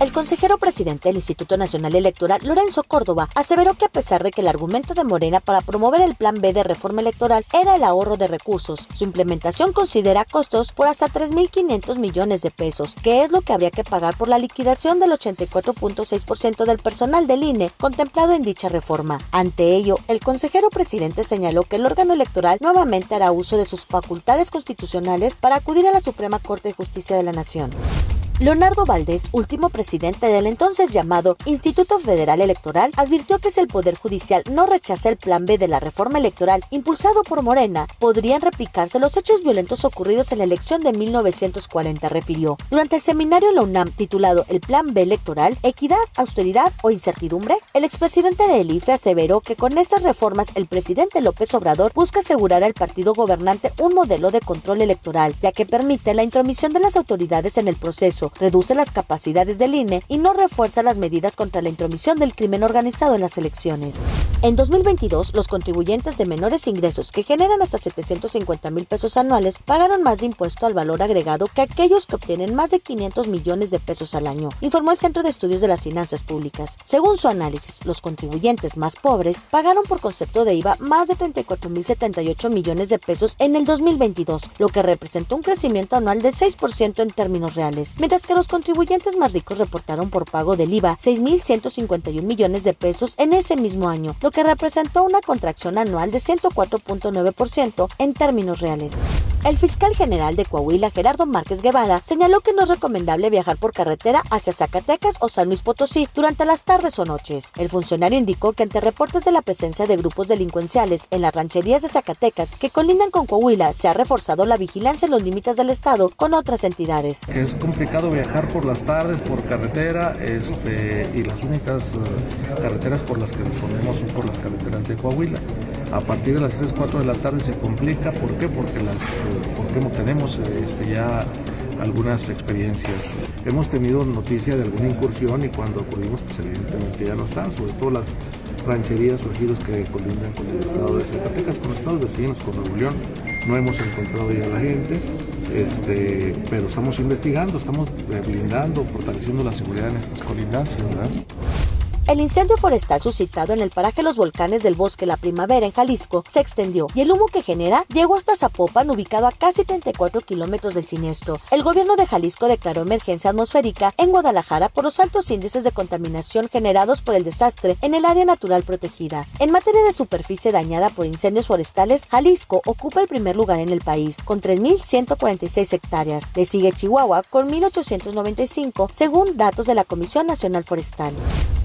El consejero presidente del Instituto Nacional Electoral, Lorenzo Córdoba, aseveró que a pesar de que el argumento de Morena para promover el Plan B de reforma electoral era el ahorro de recursos, su implementación considera costos por hasta 3.500 millones de pesos, que es lo que habría que pagar por la liquidación del 84.6% del personal del INE contemplado en dicha reforma. Ante ello, el consejero presidente señaló que el órgano electoral nuevamente hará uso de sus facultades constitucionales para acudir a la Suprema Corte de Justicia de la Nación. Leonardo Valdés, último presidente del entonces llamado Instituto Federal Electoral, advirtió que si el Poder Judicial no rechaza el Plan B de la reforma electoral impulsado por Morena, podrían replicarse los hechos violentos ocurridos en la elección de 1940, refirió. Durante el seminario en la UNAM titulado El Plan B Electoral, Equidad, Austeridad o Incertidumbre, el expresidente del IFE aseveró que con estas reformas el presidente López Obrador busca asegurar al partido gobernante un modelo de control electoral, ya que permite la intromisión de las autoridades en el proceso reduce las capacidades del INE y no refuerza las medidas contra la intromisión del crimen organizado en las elecciones. En 2022, los contribuyentes de menores ingresos que generan hasta 750 mil pesos anuales pagaron más de impuesto al valor agregado que aquellos que obtienen más de 500 millones de pesos al año, informó el Centro de Estudios de las Finanzas Públicas. Según su análisis, los contribuyentes más pobres pagaron por concepto de IVA más de 34 mil 78 millones de pesos en el 2022, lo que representó un crecimiento anual de 6% en términos reales, mientras que los contribuyentes más ricos reportaron por pago del IVA 6.151 millones de pesos en ese mismo año, lo que representó una contracción anual de 104.9% en términos reales. El fiscal general de Coahuila, Gerardo Márquez Guevara, señaló que no es recomendable viajar por carretera hacia Zacatecas o San Luis Potosí durante las tardes o noches. El funcionario indicó que ante reportes de la presencia de grupos delincuenciales en las rancherías de Zacatecas que colindan con Coahuila, se ha reforzado la vigilancia en los límites del estado con otras entidades. Es complicado viajar por las tardes por carretera este, y las únicas eh, carreteras por las que disponemos son por las carreteras de Coahuila. A partir de las 3, 4 de la tarde se complica, ¿por qué? Porque, las, porque tenemos este, ya algunas experiencias. Hemos tenido noticia de alguna incursión y cuando acudimos, pues evidentemente ya no están, sobre todo las rancherías surgidos que colindan con el estado de Zacatecas, con los estados vecinos, con Nuevo León. No hemos encontrado ya la gente este, pero estamos investigando, estamos eh, blindando, fortaleciendo la seguridad en estas colindancias, ¿verdad? El incendio forestal suscitado en el paraje Los Volcanes del Bosque La Primavera en Jalisco se extendió y el humo que genera llegó hasta Zapopan, ubicado a casi 34 kilómetros del siniestro. El gobierno de Jalisco declaró emergencia atmosférica en Guadalajara por los altos índices de contaminación generados por el desastre en el área natural protegida. En materia de superficie dañada por incendios forestales, Jalisco ocupa el primer lugar en el país, con 3.146 hectáreas. Le sigue Chihuahua con 1.895, según datos de la Comisión Nacional Forestal.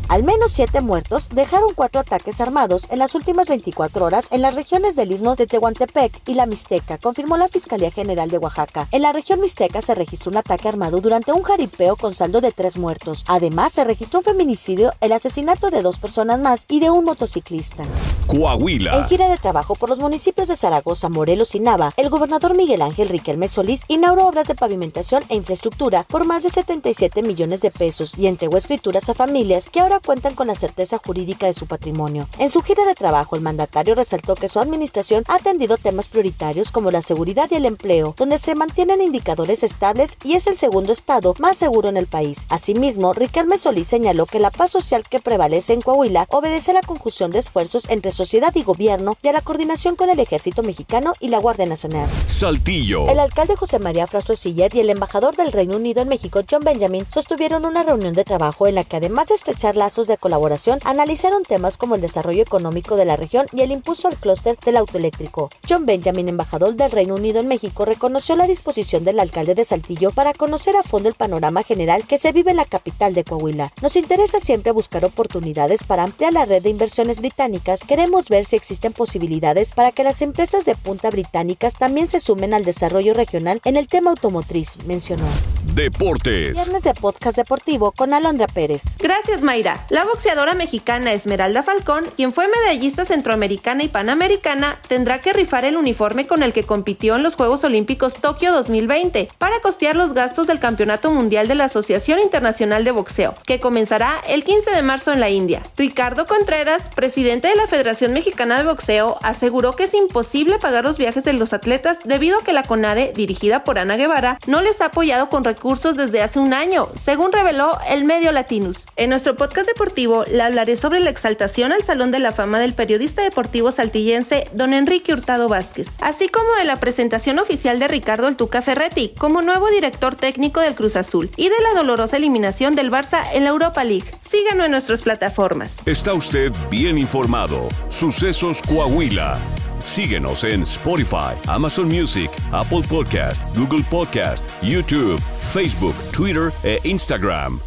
Al menos siete muertos dejaron cuatro ataques armados en las últimas 24 horas en las regiones del istmo de Tehuantepec y la Mixteca, confirmó la Fiscalía General de Oaxaca. En la región Mixteca se registró un ataque armado durante un jaripeo con saldo de tres muertos. Además, se registró un feminicidio, el asesinato de dos personas más y de un motociclista. Coahuila. En gira de trabajo por los municipios de Zaragoza, Morelos y Nava, el gobernador Miguel Ángel Riquelme Solís inauguró obras de pavimentación e infraestructura por más de 77 millones de pesos y entregó escrituras a familias que ahora cuentan con la certeza jurídica de su patrimonio. En su gira de trabajo, el mandatario resaltó que su administración ha atendido temas prioritarios como la seguridad y el empleo, donde se mantienen indicadores estables y es el segundo estado más seguro en el país. Asimismo, Riquelme Solís señaló que la paz social que prevalece en Coahuila obedece a la conjunción de esfuerzos entre sociedad y gobierno y a la coordinación con el ejército mexicano y la Guardia Nacional. Saltillo. El alcalde José María Frastro Siller y el embajador del Reino Unido en México, John Benjamin, sostuvieron una reunión de trabajo en la que además de estrechar la de colaboración analizaron temas como el desarrollo económico de la región y el impulso al clúster del autoeléctrico. John Benjamin, embajador del Reino Unido en México, reconoció la disposición del alcalde de Saltillo para conocer a fondo el panorama general que se vive en la capital de Coahuila. Nos interesa siempre buscar oportunidades para ampliar la red de inversiones británicas. Queremos ver si existen posibilidades para que las empresas de punta británicas también se sumen al desarrollo regional en el tema automotriz, mencionó. Deportes. Viernes de podcast deportivo con Alondra Pérez. Gracias, Mayra. La boxeadora mexicana Esmeralda Falcón, quien fue medallista centroamericana y panamericana, tendrá que rifar el uniforme con el que compitió en los Juegos Olímpicos Tokio 2020 para costear los gastos del Campeonato Mundial de la Asociación Internacional de Boxeo, que comenzará el 15 de marzo en la India. Ricardo Contreras, presidente de la Federación Mexicana de Boxeo, aseguró que es imposible pagar los viajes de los atletas debido a que la CONADE, dirigida por Ana Guevara, no les ha apoyado con recursos desde hace un año, según reveló el medio Latinus. En nuestro deportivo le hablaré sobre la exaltación al Salón de la Fama del periodista deportivo saltillense don Enrique Hurtado Vázquez, así como de la presentación oficial de Ricardo El Tuca Ferretti como nuevo director técnico del Cruz Azul y de la dolorosa eliminación del Barça en la Europa League. Síganos en nuestras plataformas. Está usted bien informado. Sucesos Coahuila. Síguenos en Spotify, Amazon Music, Apple Podcast, Google Podcast, YouTube, Facebook, Twitter e Instagram.